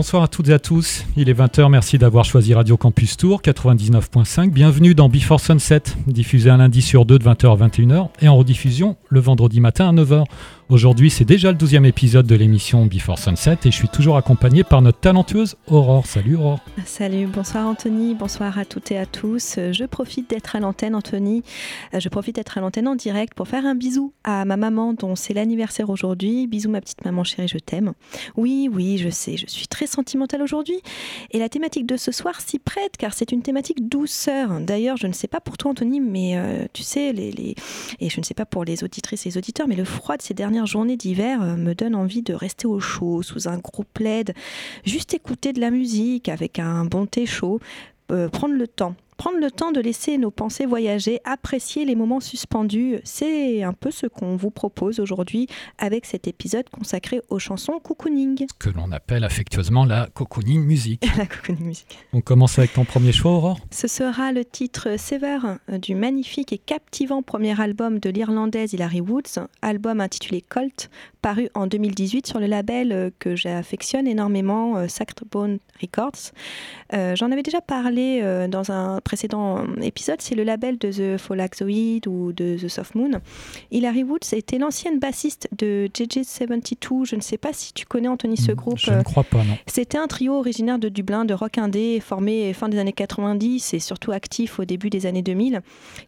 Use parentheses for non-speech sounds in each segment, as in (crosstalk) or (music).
Bonsoir à toutes et à tous. Il est 20h, merci d'avoir choisi Radio Campus Tour 99.5. Bienvenue dans Before Sunset, diffusé un lundi sur deux de 20h à 21h et en rediffusion le vendredi matin à 9h. Aujourd'hui, c'est déjà le 12e épisode de l'émission Before Sunset et je suis toujours accompagné par notre talentueuse Aurore. Salut Aurore. Salut, bonsoir Anthony, bonsoir à toutes et à tous. Je profite d'être à l'antenne, Anthony. Je profite d'être à l'antenne en direct pour faire un bisou à ma maman dont c'est l'anniversaire aujourd'hui. Bisous ma petite maman chérie, je t'aime. Oui, oui, je sais, je suis très sentimentale aujourd'hui et la thématique de ce soir s'y prête car c'est une thématique douceur. D'ailleurs, je ne sais pas pour toi Anthony, mais euh, tu sais, et je ne sais pas pour les auditrices et les auditeurs, mais le froid de ces dernières journée d'hiver euh, me donne envie de rester au chaud, sous un gros plaid, juste écouter de la musique avec un bon thé chaud, euh, prendre le temps prendre le temps de laisser nos pensées voyager, apprécier les moments suspendus, c'est un peu ce qu'on vous propose aujourd'hui avec cet épisode consacré aux chansons cocooning. Ce que l'on appelle affectueusement la cocooning musique. (laughs) la cocooning musique. On commence avec ton premier choix, Aurore? Ce sera le titre Sever du magnifique et captivant premier album de l'Irlandaise Hilary Woods, album intitulé Colt, paru en 2018 sur le label que j'affectionne énormément, euh, Sacred Bone Records. Euh, j'en avais déjà parlé euh, dans un précédent épisode, c'est le label de The Folaxoid ou de The Soft Moon. Hilary Woods était l'ancienne bassiste de JJ72. Je ne sais pas si tu connais Anthony ce groupe. Je ne crois pas, non. C'était un trio originaire de Dublin, de rock indé, formé fin des années 90 et surtout actif au début des années 2000,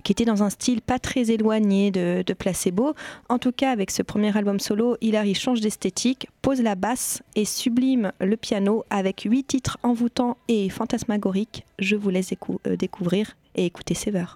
qui était dans un style pas très éloigné de, de Placebo. En tout cas, avec ce premier album solo, Hilary change d'esthétique, pose la basse et sublime le piano avec huit titres envoûtants et fantasmagoriques. Je vous laisse euh, découvrir et écouter Sever.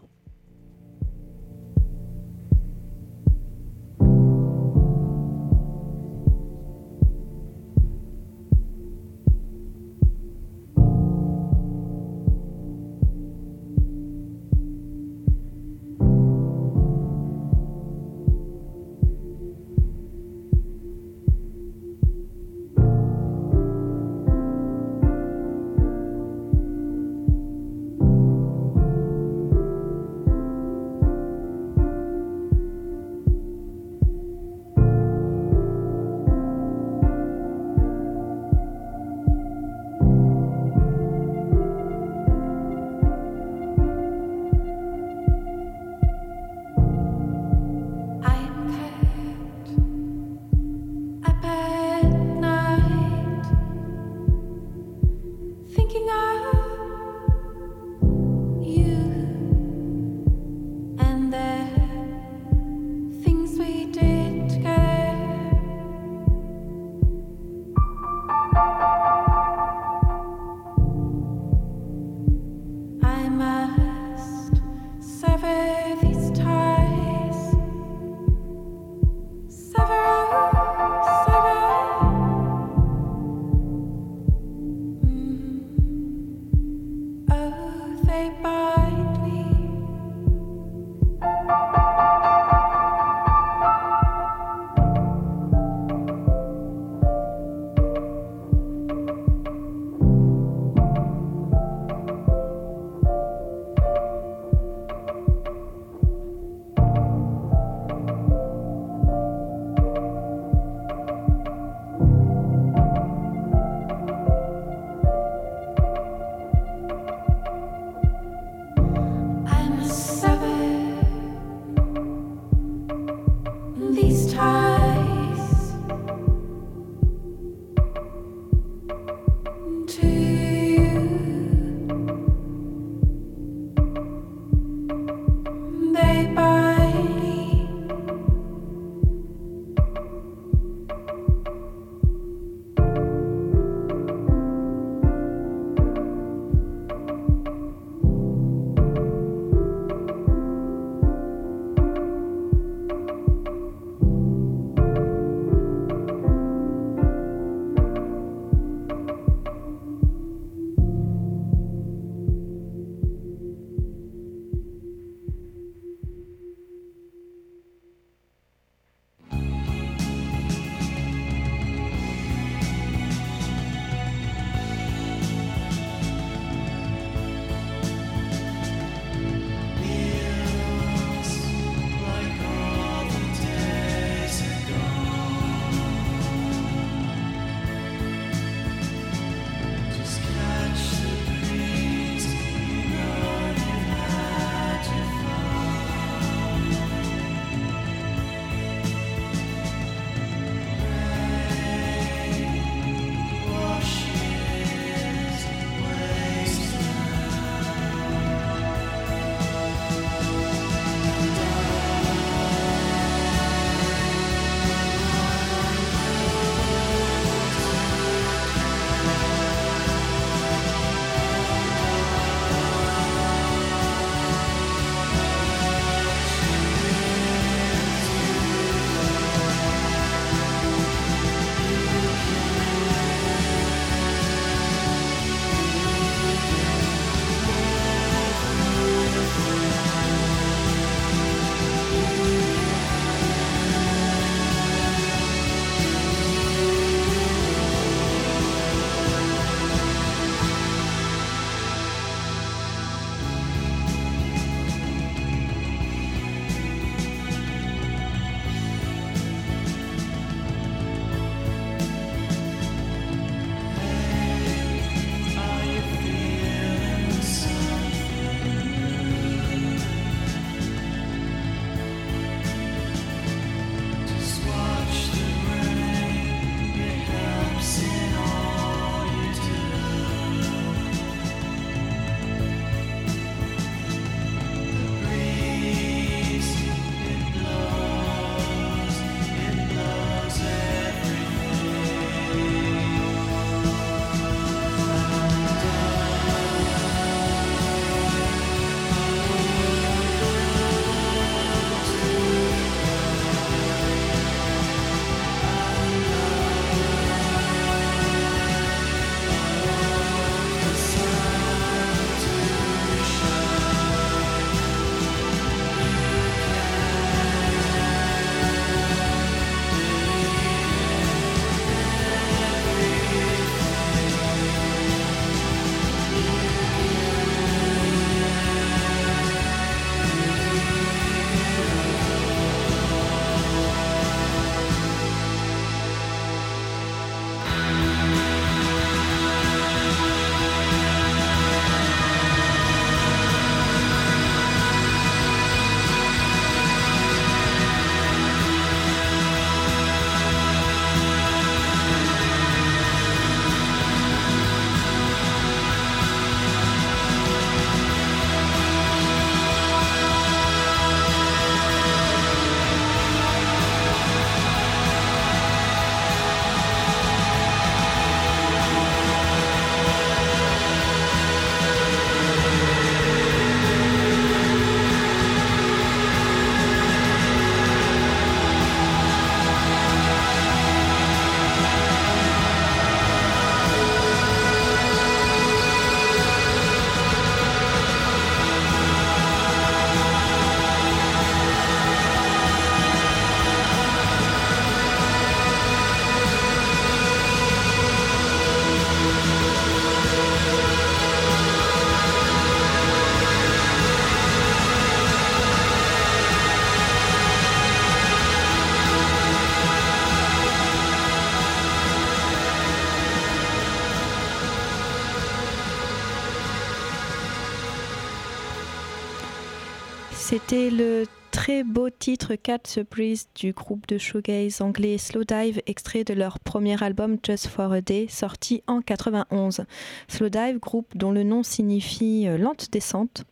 C'était le très beau titre Cat Breeze du groupe de shoegaze anglais Slow Dive, extrait de leur premier album Just for a Day, sorti en 91. Slow Dive, groupe dont le nom signifie euh, lente descente.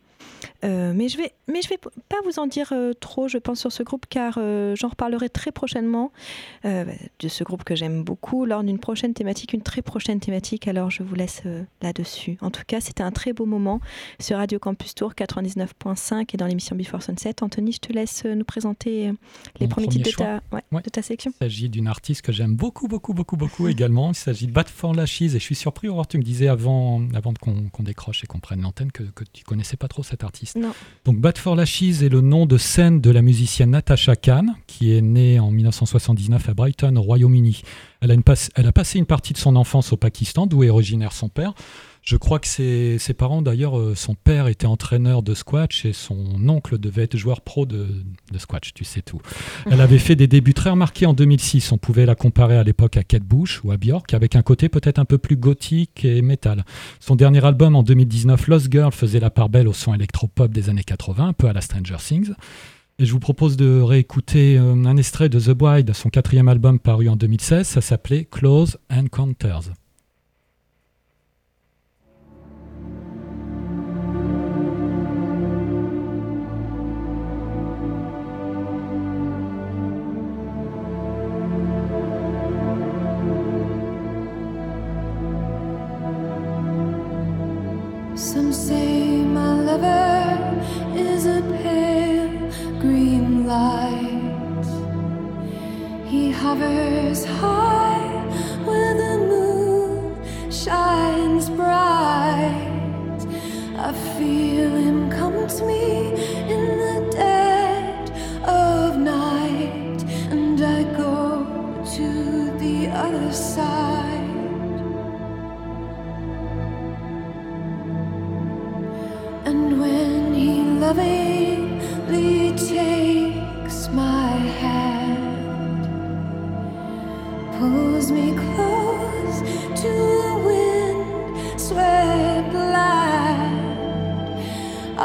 Euh, mais je vais, mais je vais pas vous en dire euh, trop, je pense, sur ce groupe, car euh, j'en reparlerai très prochainement de ce groupe que j'aime beaucoup lors d'une prochaine thématique, une très prochaine thématique. Alors je vous laisse là-dessus. En tout cas, c'était un très beau moment sur Radio Campus Tour 99.5 et dans l'émission Before Sunset. Anthony, je te laisse nous présenter les premiers titres de ta, de ta section. Il s'agit d'une artiste que j'aime beaucoup, beaucoup, beaucoup, beaucoup également. Il s'agit de Bad for Lashes et je suis surpris. Alors, tu me disais avant, avant qu'on décroche et qu'on prenne l'antenne que, que tu connaissais pas trop cette artiste. Donc Bad for Lashes est le nom de scène de la musicienne Natasha Khan, qui est née en 1979 à Brighton, au Royaume-Uni. Elle, a passé une partie de son enfance au Pakistan, d'où est originaire son père. Je crois que ses, parents, d'ailleurs, euh, son père était entraîneur de squash et son oncle devait être joueur pro de, squash, tu sais tout. Elle avait fait des débuts très remarqués en 2006. On pouvait la comparer à l'époque à Kate Bush ou à Björk, avec un côté peut-être un peu plus gothique et métal. Son dernier album en 2019, Lost Girl, faisait la part belle au son électropop des années 80, un peu à la Stranger Things. Et je vous propose de réécouter euh, un extrait de The Bride, son quatrième album paru en 2016. Ça s'appelait Close Encounters. Some say my lover is a pale green light. He hovers high where the moon shines bright. I feel him come to me in the dead of night, and I go to the other side.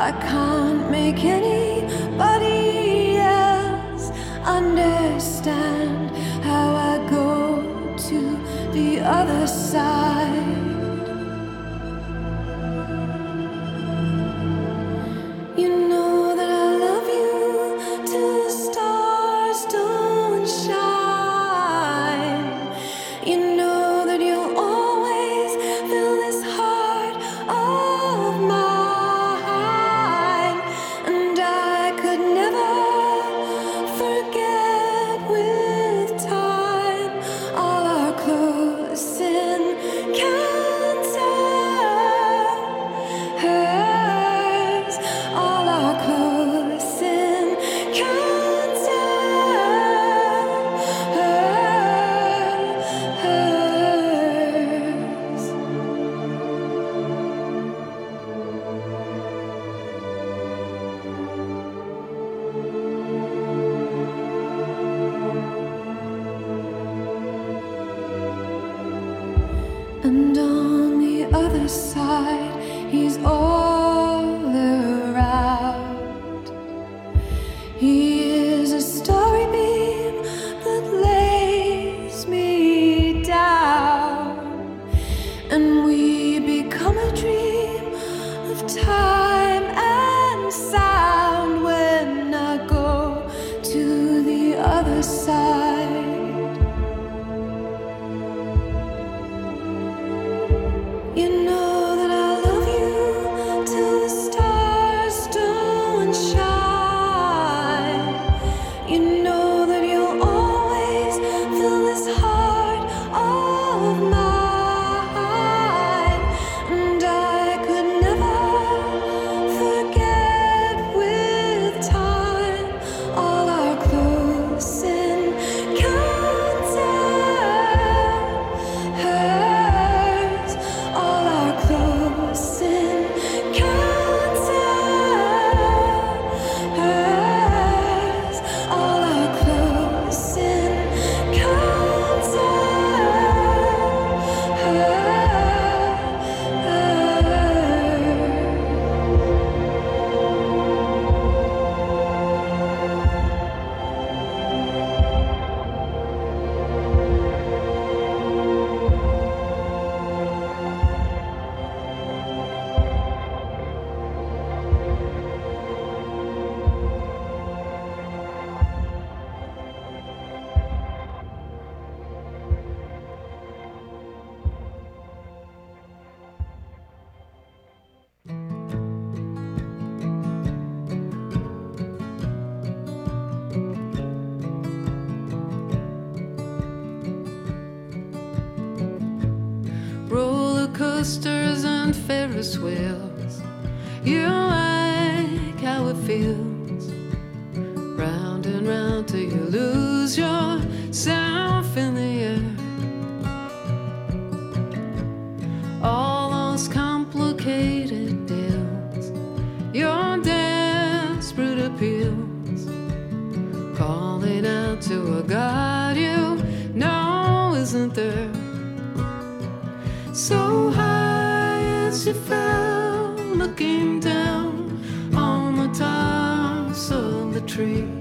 I can't make anybody So high as you fell, looking down on the tops of the trees.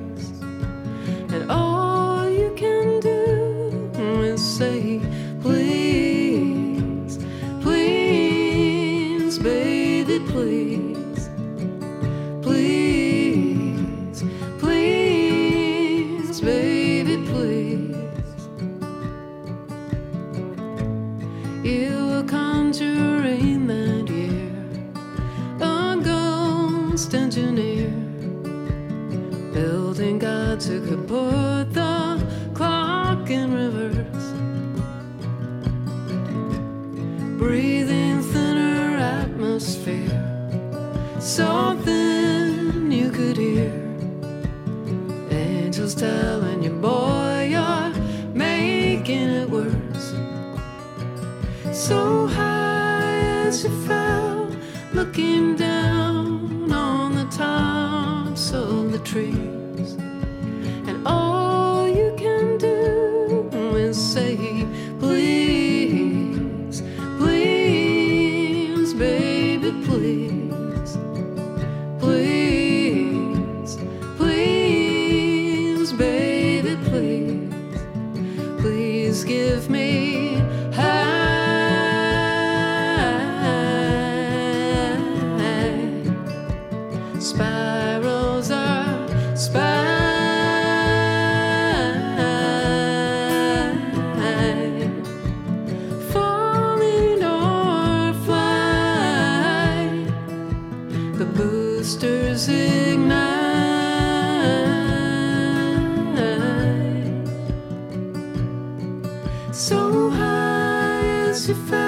Lucifer.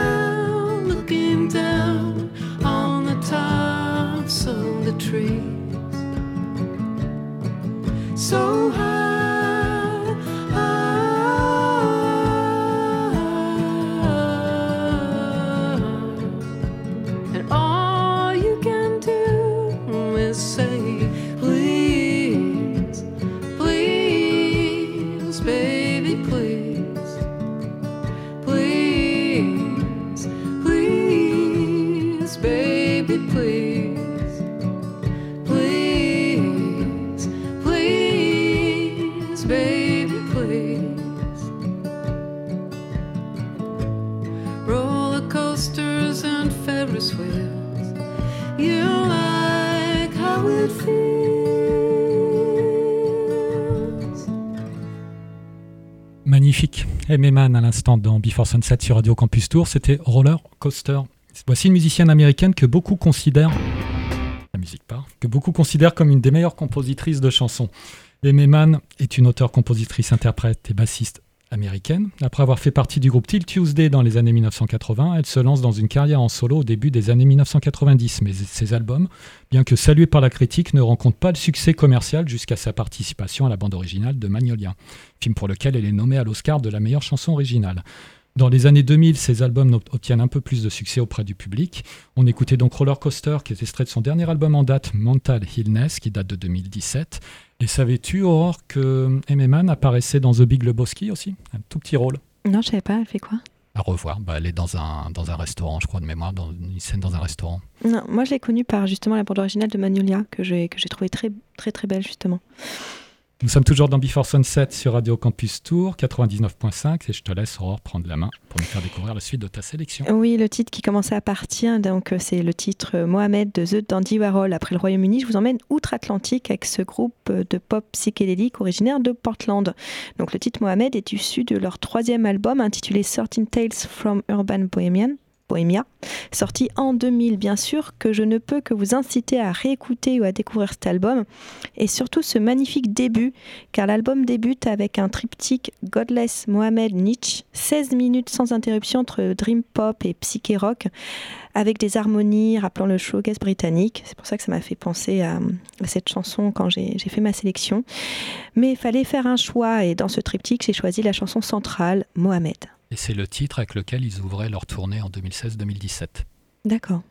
À l'instant dans Before Sunset sur Radio Campus Tour, c'était Roller Coaster. Voici une musicienne américaine que beaucoup considèrent, que beaucoup considèrent comme une des meilleures compositrices de chansons. Aimé Man est une auteure, compositrice, interprète et bassiste américaine. Après avoir fait partie du groupe Till Tuesday dans les années 1980, elle se lance dans une carrière en solo au début des années 1990. Mais ses albums, bien que salués par la critique, ne rencontrent pas le succès commercial jusqu'à sa participation à la bande originale de Magnolia, film pour lequel elle est nommée à l'Oscar de la meilleure chanson originale. Dans les années 2000, ses albums obtiennent un peu plus de succès auprès du public. On écoutait donc Roller Coaster, qui est extrait de son dernier album en date, Mental Illness, qui date de 2017. Et savais-tu, Aurore, que Mann apparaissait dans The Big Lebowski aussi? Un tout petit rôle. Non, je savais pas, elle fait quoi? À revoir. Bah, elle est dans un, dans un restaurant, je crois, de mémoire, dans une scène dans un restaurant. Non, moi je l'ai connue par justement la bande originale de Magnolia, que j'ai que j'ai trouvé très très très belle justement. Nous sommes toujours dans Before Sunset sur Radio Campus Tour 99.5 et je te laisse Aurore prendre la main pour nous faire découvrir la suite de ta sélection. Oui, le titre qui commençait à partir, donc euh, c'est le titre euh, Mohamed de The Dandy Warhol après le Royaume-Uni. Je vous emmène outre-Atlantique avec ce groupe euh, de pop psychédélique originaire de Portland. Donc le titre Mohamed est issu de leur troisième album intitulé 13 Tales from Urban Bohemian Bohemia, sorti en 2000 bien sûr, que je ne peux que vous inciter à réécouter ou à découvrir cet album, et surtout ce magnifique début, car l'album débute avec un triptyque Godless Mohamed Nietzsche, 16 minutes sans interruption entre dream pop et psyché rock, avec des harmonies rappelant le showgaze britannique. C'est pour ça que ça m'a fait penser à, à cette chanson quand j'ai fait ma sélection. Mais il fallait faire un choix, et dans ce triptyque, j'ai choisi la chanson centrale, Mohamed. Et c'est le titre avec lequel ils ouvraient leur tournée en 2016-2017. D'accord.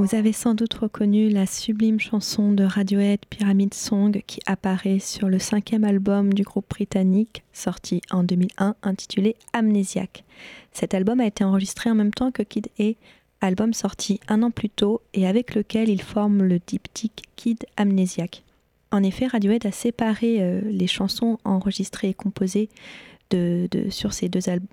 Vous avez sans doute reconnu la sublime chanson de Radiohead Pyramid Song qui apparaît sur le cinquième album du groupe britannique sorti en 2001 intitulé Amnésiaque. Cet album a été enregistré en même temps que Kid A, album sorti un an plus tôt et avec lequel il forme le diptyque Kid Amnésiaque. En effet, Radiohead a séparé euh, les chansons enregistrées et composées sur, ces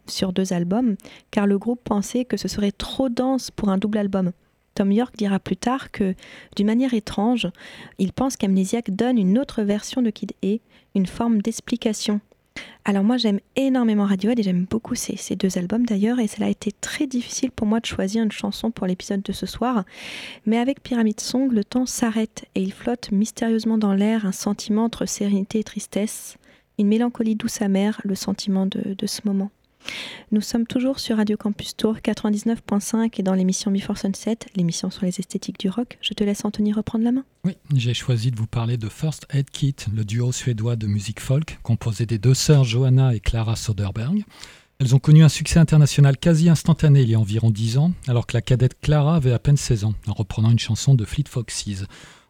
sur deux albums car le groupe pensait que ce serait trop dense pour un double album. Tom York dira plus tard que, d'une manière étrange, il pense qu'Amnésiaque donne une autre version de Kid A, une forme d'explication. Alors moi j'aime énormément Radiohead et j'aime beaucoup ces, ces, deux albums d'ailleurs et cela a été très difficile pour moi de choisir une chanson pour l'épisode de ce soir. Mais avec Pyramid Song, le temps s'arrête et il flotte mystérieusement dans l'air un sentiment entre sérénité et tristesse. une mélancolie douce amère, le sentiment de, de ce moment. Nous sommes toujours sur Radio Campus Tour 99.5 et dans l'émission Before Sunset, l'émission sur les esthétiques du rock. Je te laisse Anthony reprendre la main. Oui, j'ai choisi de vous parler de First Aid Kit, le duo suédois de musique folk composé des deux sœurs Johanna et Clara Soderberg. Elles ont connu un succès international quasi instantané il y a environ 10 ans, alors que la cadette Clara avait à peine 16 ans, en reprenant une chanson de Fleet Foxes.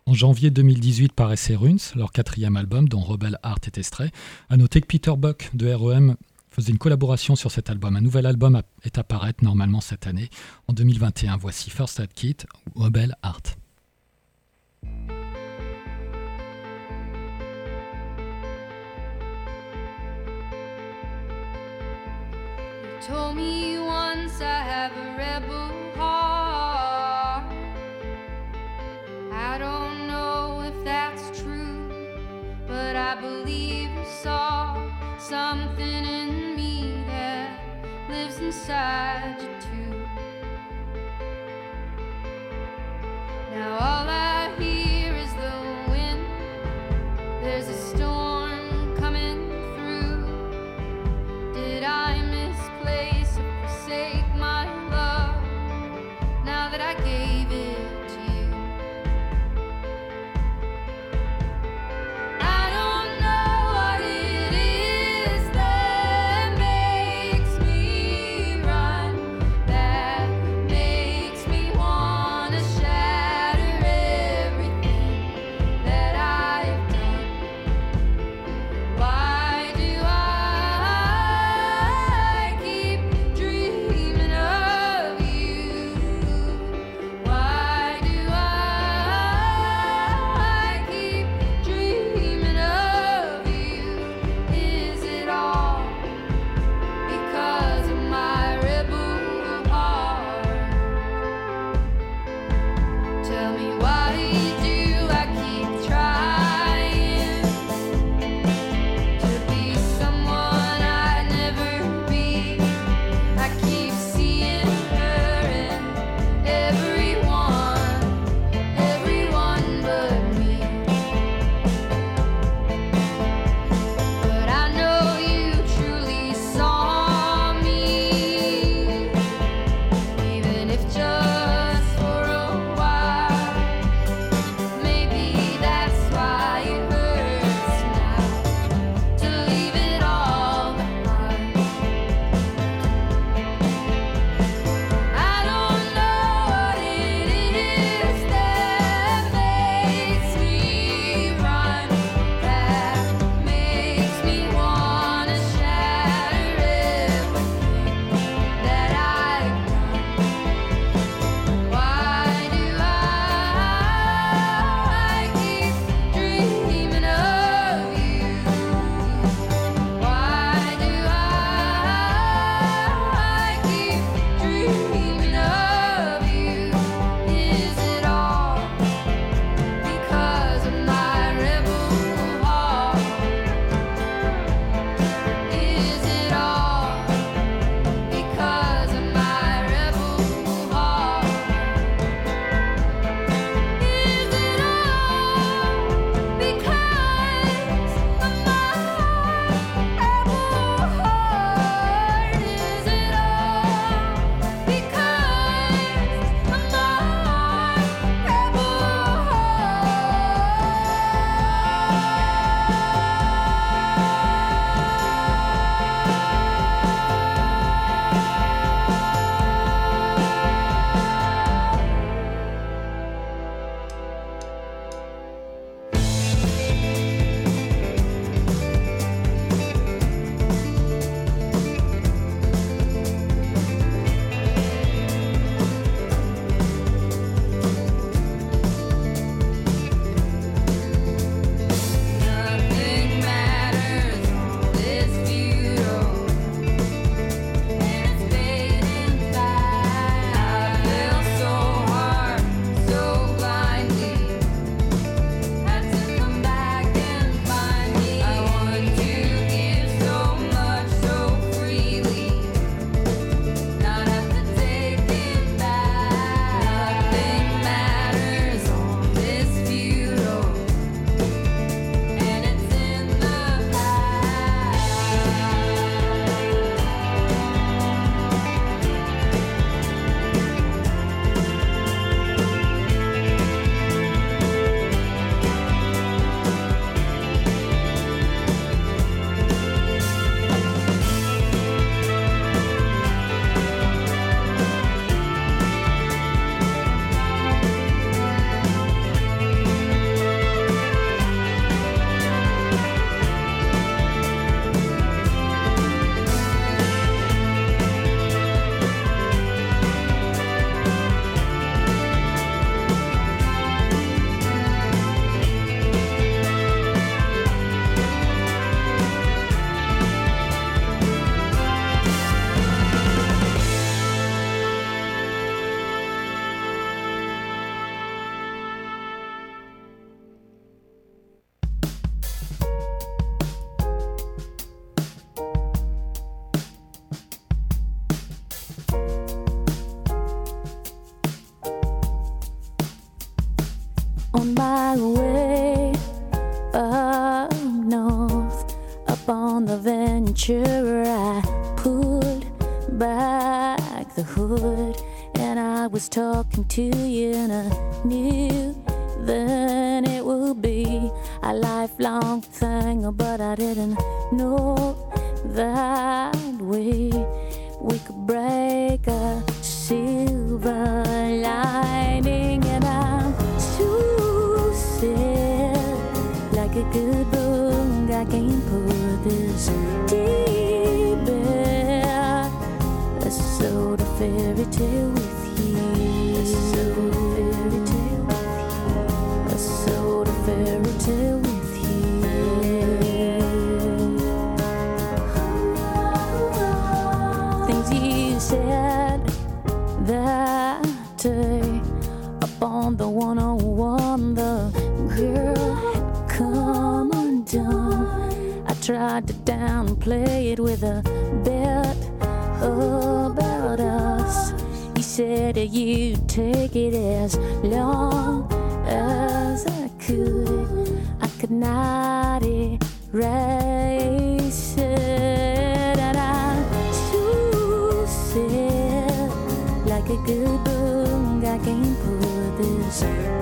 En janvier 2018 paraissait Runes, leur quatrième album dont Rebel Heart est extrait. À noter que Peter Buck de REM faisait une collaboration sur cet album. Un nouvel album est à paraître normalement cette année, en 2021. Voici First Aid Kit, Rebel Heart. told me once I have a rebel heart. I don't know if that's true, but I believe you saw something in lives inside you too. Now all I hear is the wind. There's a the one on one, the girl had come undone. I tried to downplay it with a bet about us. He said you'd take it as long as I could. I could not erase it, and I too said like a good book say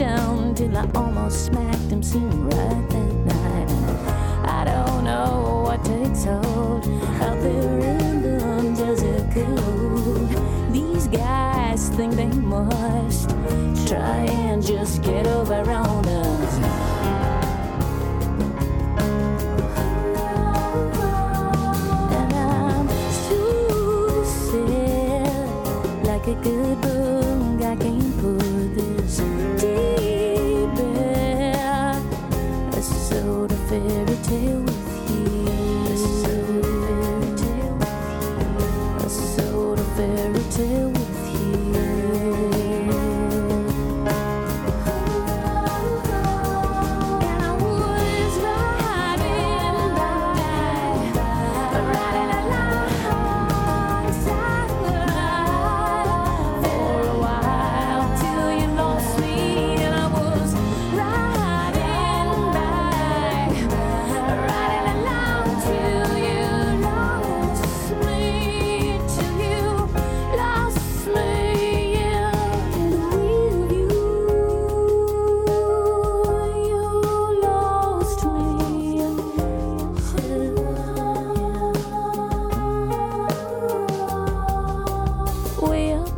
down till I almost smacked him soon right that night. I don't know what takes hold out there in the desert cold. These guys think they must try and just get over on us. like a good book.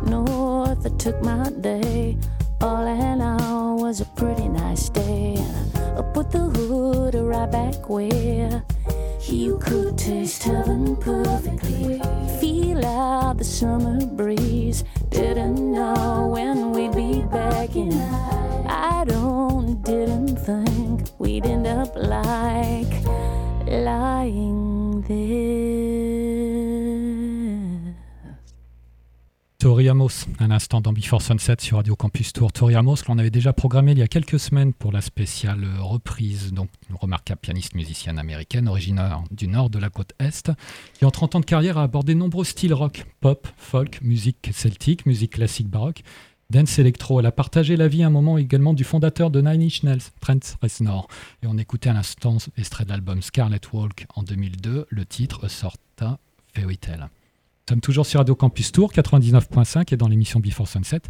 north I took my day. All in all was a pretty nice day. I put the hood right back where you could taste heaven perfectly. Feel out the summer breeze. Didn't know when we'd be back in. I don't, didn't think we'd end up like lying there. Tori Amos, un instant dans Before Sunset sur Radio Campus Tour. Tori Amos, que l'on avait déjà programmé il y a quelques semaines pour la spéciale reprise, donc une remarquable pianiste musicienne américaine, originaire du nord de la côte Est, qui en 30 ans de carrière a abordé nombreux styles rock, pop, folk, musique celtique, musique classique baroque, dance électro. Elle a partagé la vie à un moment également du fondateur de Nine Inch Nails, Trent Reznor. Et on écoutait à l'instant extrait de l'album Scarlet Walk en 2002, le titre Sorta Fairy Tale. Nous sommes toujours sur Radio Campus Tour 99.5 et dans l'émission Before Sunset,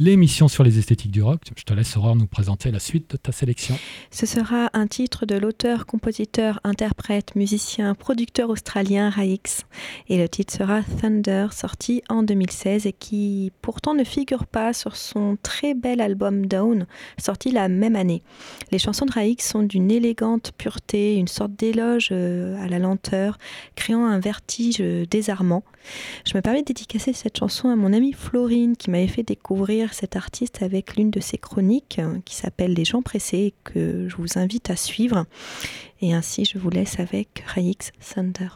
l'émission sur les esthétiques du rock. Je te laisse Aurore nous présenter la suite de ta sélection. Ce sera un titre de l'auteur, compositeur, interprète, musicien, producteur australien Raix. Et le titre sera Thunder, sorti en 2016 et qui pourtant ne figure pas sur son très bel album Down, sorti la même année. Les chansons de Raix sont d'une élégante pureté, une sorte d'éloge euh, à la lenteur, créant un vertige euh, désarmant. Je me permets de dédicacer cette chanson à mon amie Florine qui m'avait fait découvrir cet artiste avec l'une de ses chroniques euh, qui s'appelle Les gens pressés que je vous invite à suivre. Et ainsi, je vous laisse avec Raix Thunder.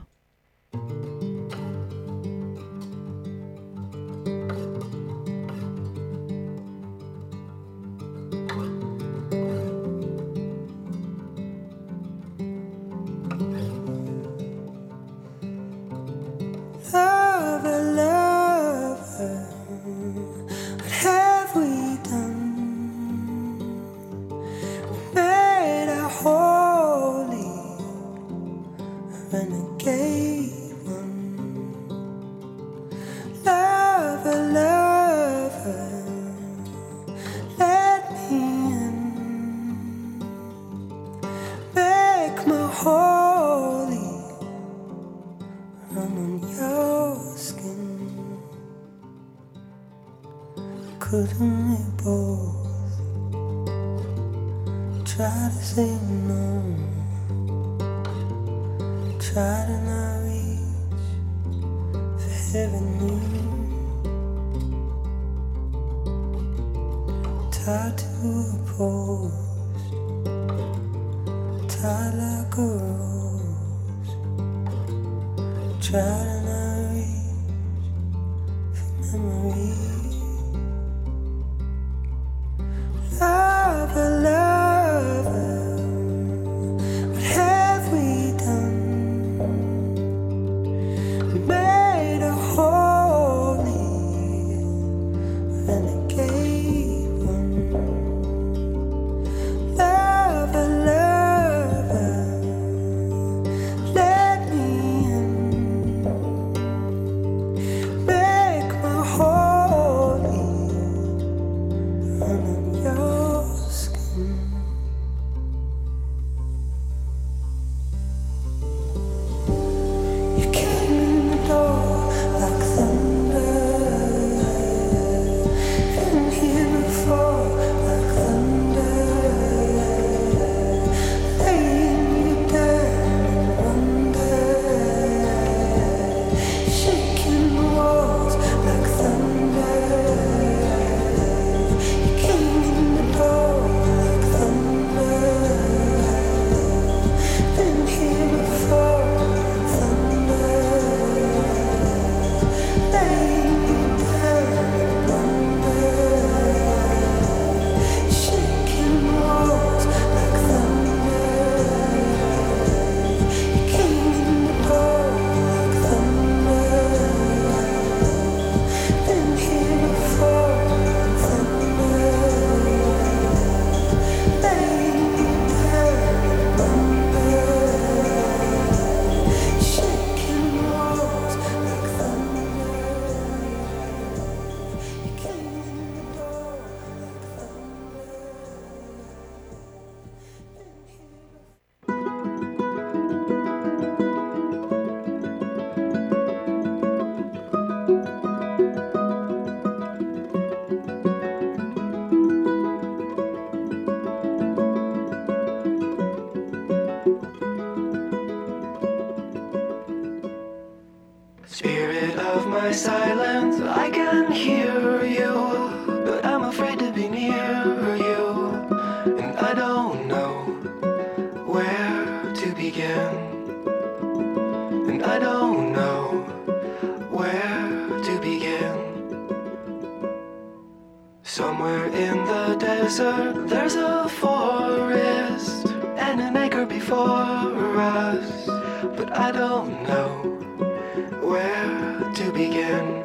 Begin.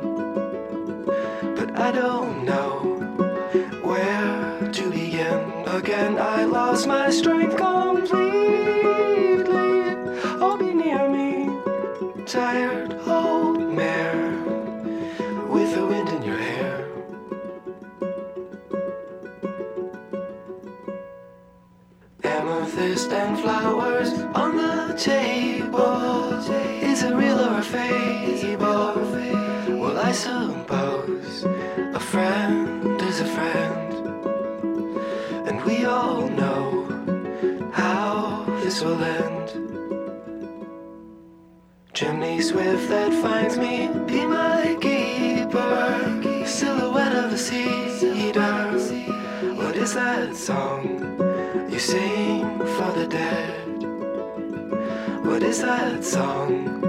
But I don't know where to begin. Again, I lost my strength completely. Oh, be near me, tired old mare with the wind in your hair. Amethyst and flowers on the table. Is it real or a fable? I suppose a friend is a friend. And we all know how this will end. Chimney swift that finds me, be my keeper. Silhouette of the cedar. What is that song? you sing for the dead? What is that song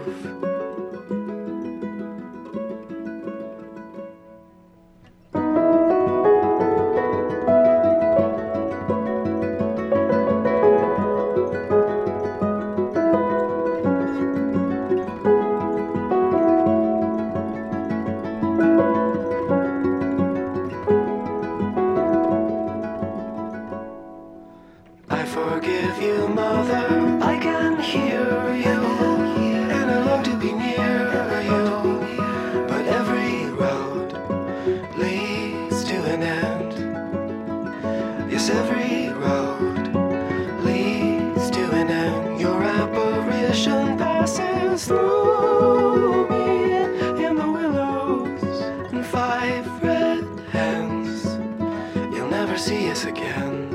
Every road leads to an end. Your apparition passes through me in the willows and five red hens. You'll never see us again.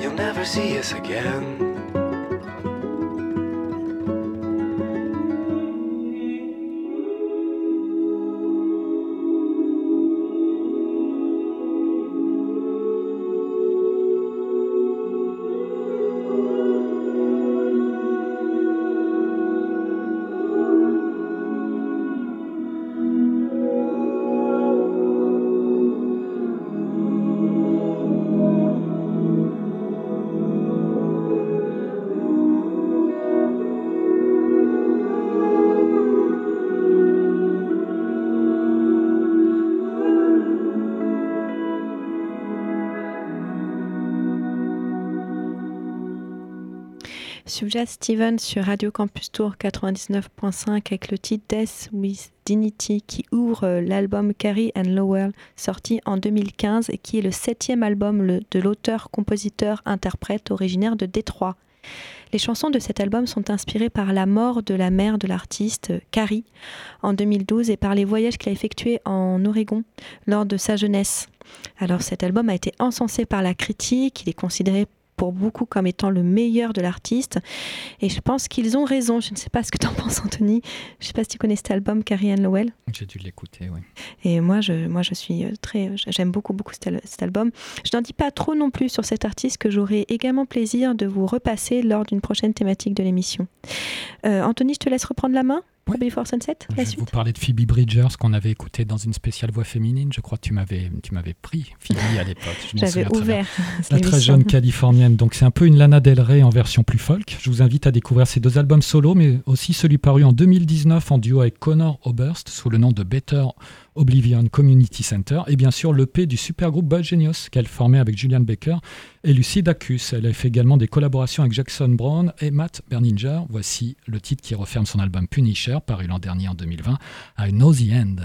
You'll never see us again. Subject Steven sur Radio Campus Tour 99.5 avec le titre Death with Dignity qui ouvre euh, l'album Carrie and Lowell sorti en 2015 et qui est le septième album de l'auteur-compositeur-interprète originaire de Détroit. Les chansons de cet album sont inspirées par la mort de la mère de l'artiste euh, Carrie en 2012 et par les voyages qu'il a effectués en Oregon lors de sa jeunesse. Alors cet album a été encensé par la critique, il est considéré pour beaucoup comme étant le meilleur de l'artiste. Et je pense qu'ils ont raison. Je ne sais pas ce que tu en (laughs) penses, Anthony. Je ne sais pas si tu connais cet album, Carrie Ann Lowell. J'ai dû l'écouter, oui. Et moi, je, moi, je suis euh, très, j'aime beaucoup, beaucoup cet, al- cet album. Je n'en dis pas trop non plus sur cet artiste que j'aurai également plaisir de vous repasser lors d'une prochaine thématique de l'émission. Euh, Anthony, je te laisse reprendre la main Ouais. Before Sunset, Je vais vous suite. parler de Phoebe Bridgers qu'on avait écouté dans une spéciale voix féminine. Je crois que tu m'avais, tu m'avais pris Phoebe à l'époque. J'avais ouvert La très jeune californienne. Donc c'est un peu une Lana Del Rey en version plus folk. Je vous invite à découvrir ses deux albums solo, mais aussi celui paru en 2019 en duo avec Connor Oberst sous le nom de Better Oblivion Community Center. Et bien sûr l'EP du supergroupe Bad Genius qu'elle formait avec Julian Baker et Lucy Dacus. Elle a fait également des collaborations avec Jackson Brown et Matt Berninger. Voici le titre qui referme son album Punisher, paru l'an dernier en 2020, I Know the End.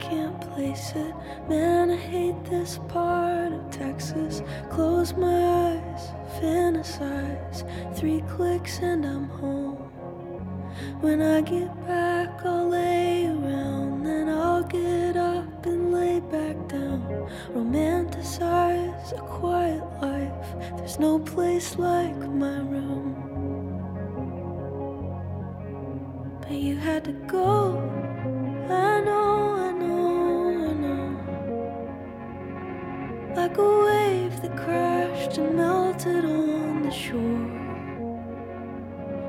Can't place it. Man, I hate this part of Texas. Close my eyes, fantasize. Three clicks and I'm home. When I get back, I'll lay around, then I'll get up and lay back down. Romanticize a quiet life. There's no place like my room. But you had to go. I know, I know, I know. Like a wave that crashed and melted on the shore.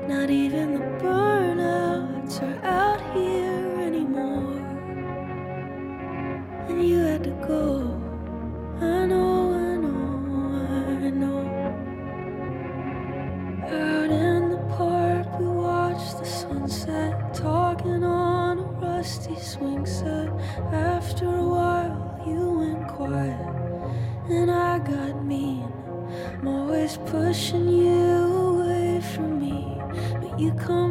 Not even the burnouts are out here anymore. And you had to go. I know, I know, I know. Out in the park, we watched the sunset, talking on a rusty swing set. After a while, you went quiet, and I got mean. I'm always pushing you away from me, but you come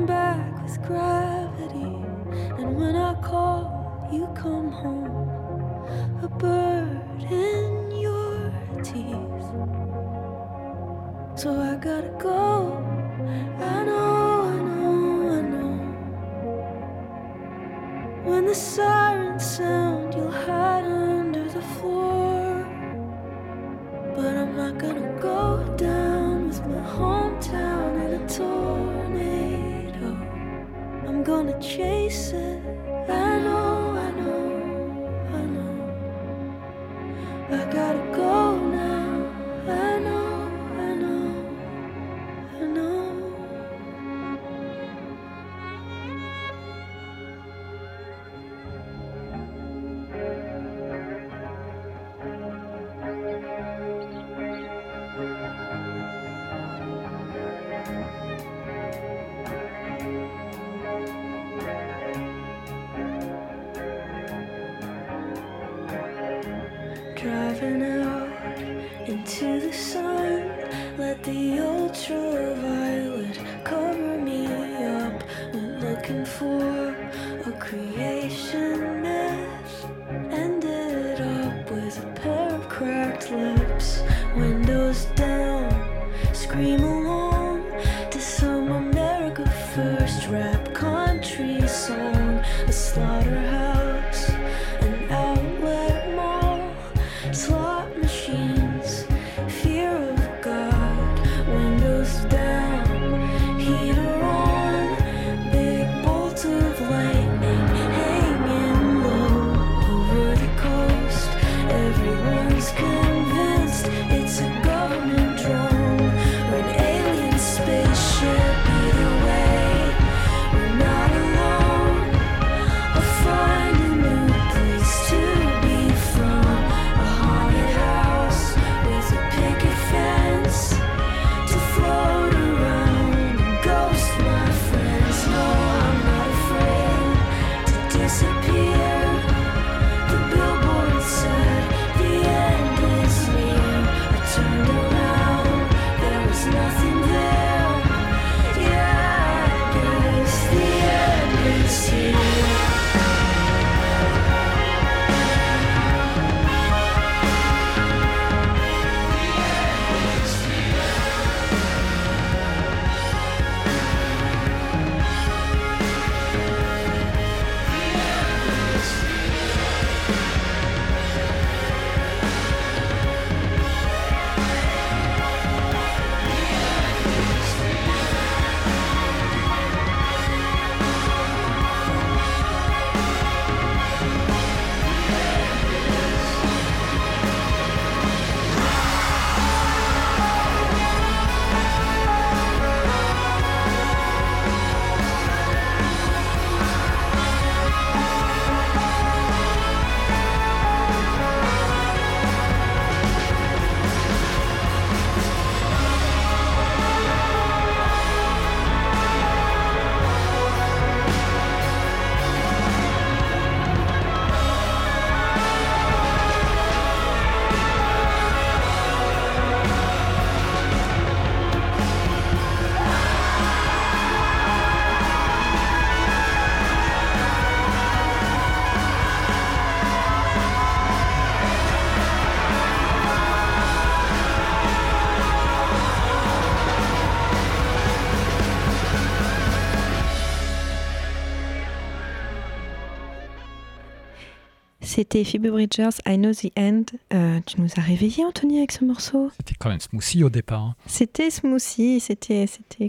C'était Phoebe Bridgers, I Know the End. Euh, tu nous as réveillés, Anthony, avec ce morceau? C'était quand même smoothie au départ. hein. C'était smoothie, c'était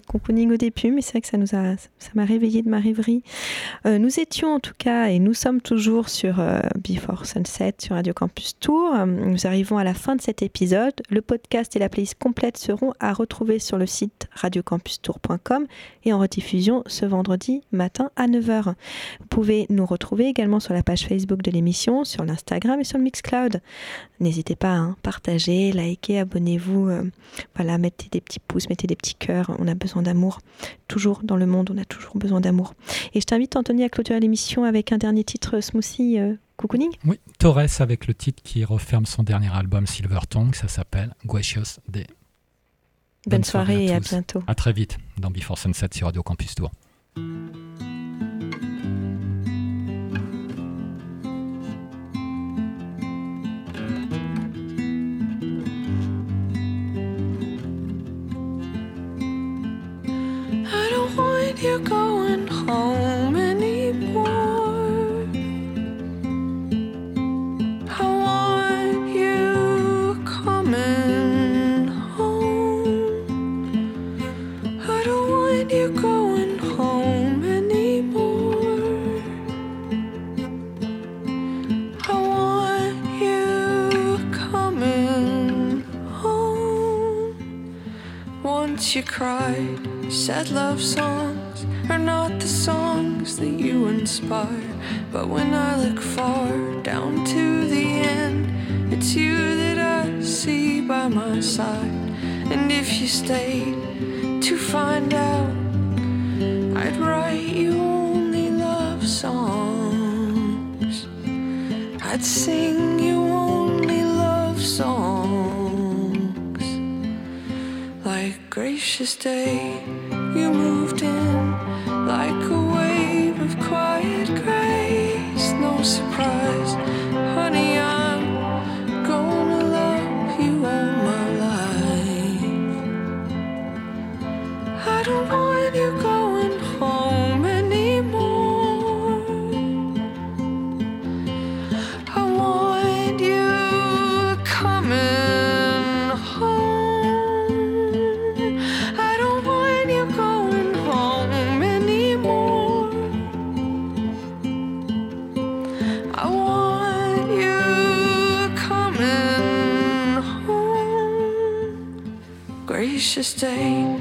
cocooning au début, mais c'est vrai que ça nous a ça m'a réveillé de ma rêverie. Euh, nous étions en tout cas et nous sommes toujours sur euh, Before Sunset sur Radio Campus Tour. Nous arrivons à la fin de cet épisode. Le podcast et la playlist complète seront à retrouver sur le site radiocampustour.com et en rediffusion ce vendredi matin à 9h. Vous pouvez nous retrouver également sur la page Facebook de l'émission, sur l'Instagram et sur le Mixcloud. N'hésitez pas à hein, partager, liker, abonnez-vous. euh, voilà, mettez des petits pouces, mettez des petits cœurs. On a besoin d'amour. Toujours dans le monde, on a toujours besoin d'amour. Et je t'invite, Anthony, à clôturer l'émission avec un dernier titre smoothie euh, cocooning. Oui, Torres avec le titre qui referme son dernier album Silver Tongue, ça s'appelle Guacios Day. Bonne, Bonne soirée soirée, à et à bientôt. À très vite dans Before Sunset sur Radio Campus Tour. Don't want you going home anymore. I want you coming home. I don't want you going home anymore. I want you coming home. Once you cried, said love songs are not the songs that you inspire. But when I look far down to the end, it's you that I see by my side. And if you stayed to find out, I'd write you only love songs. I'd sing you only love songs. Like gracious day, you moved in like a wave of quiet grace. No surprise, Gracious day,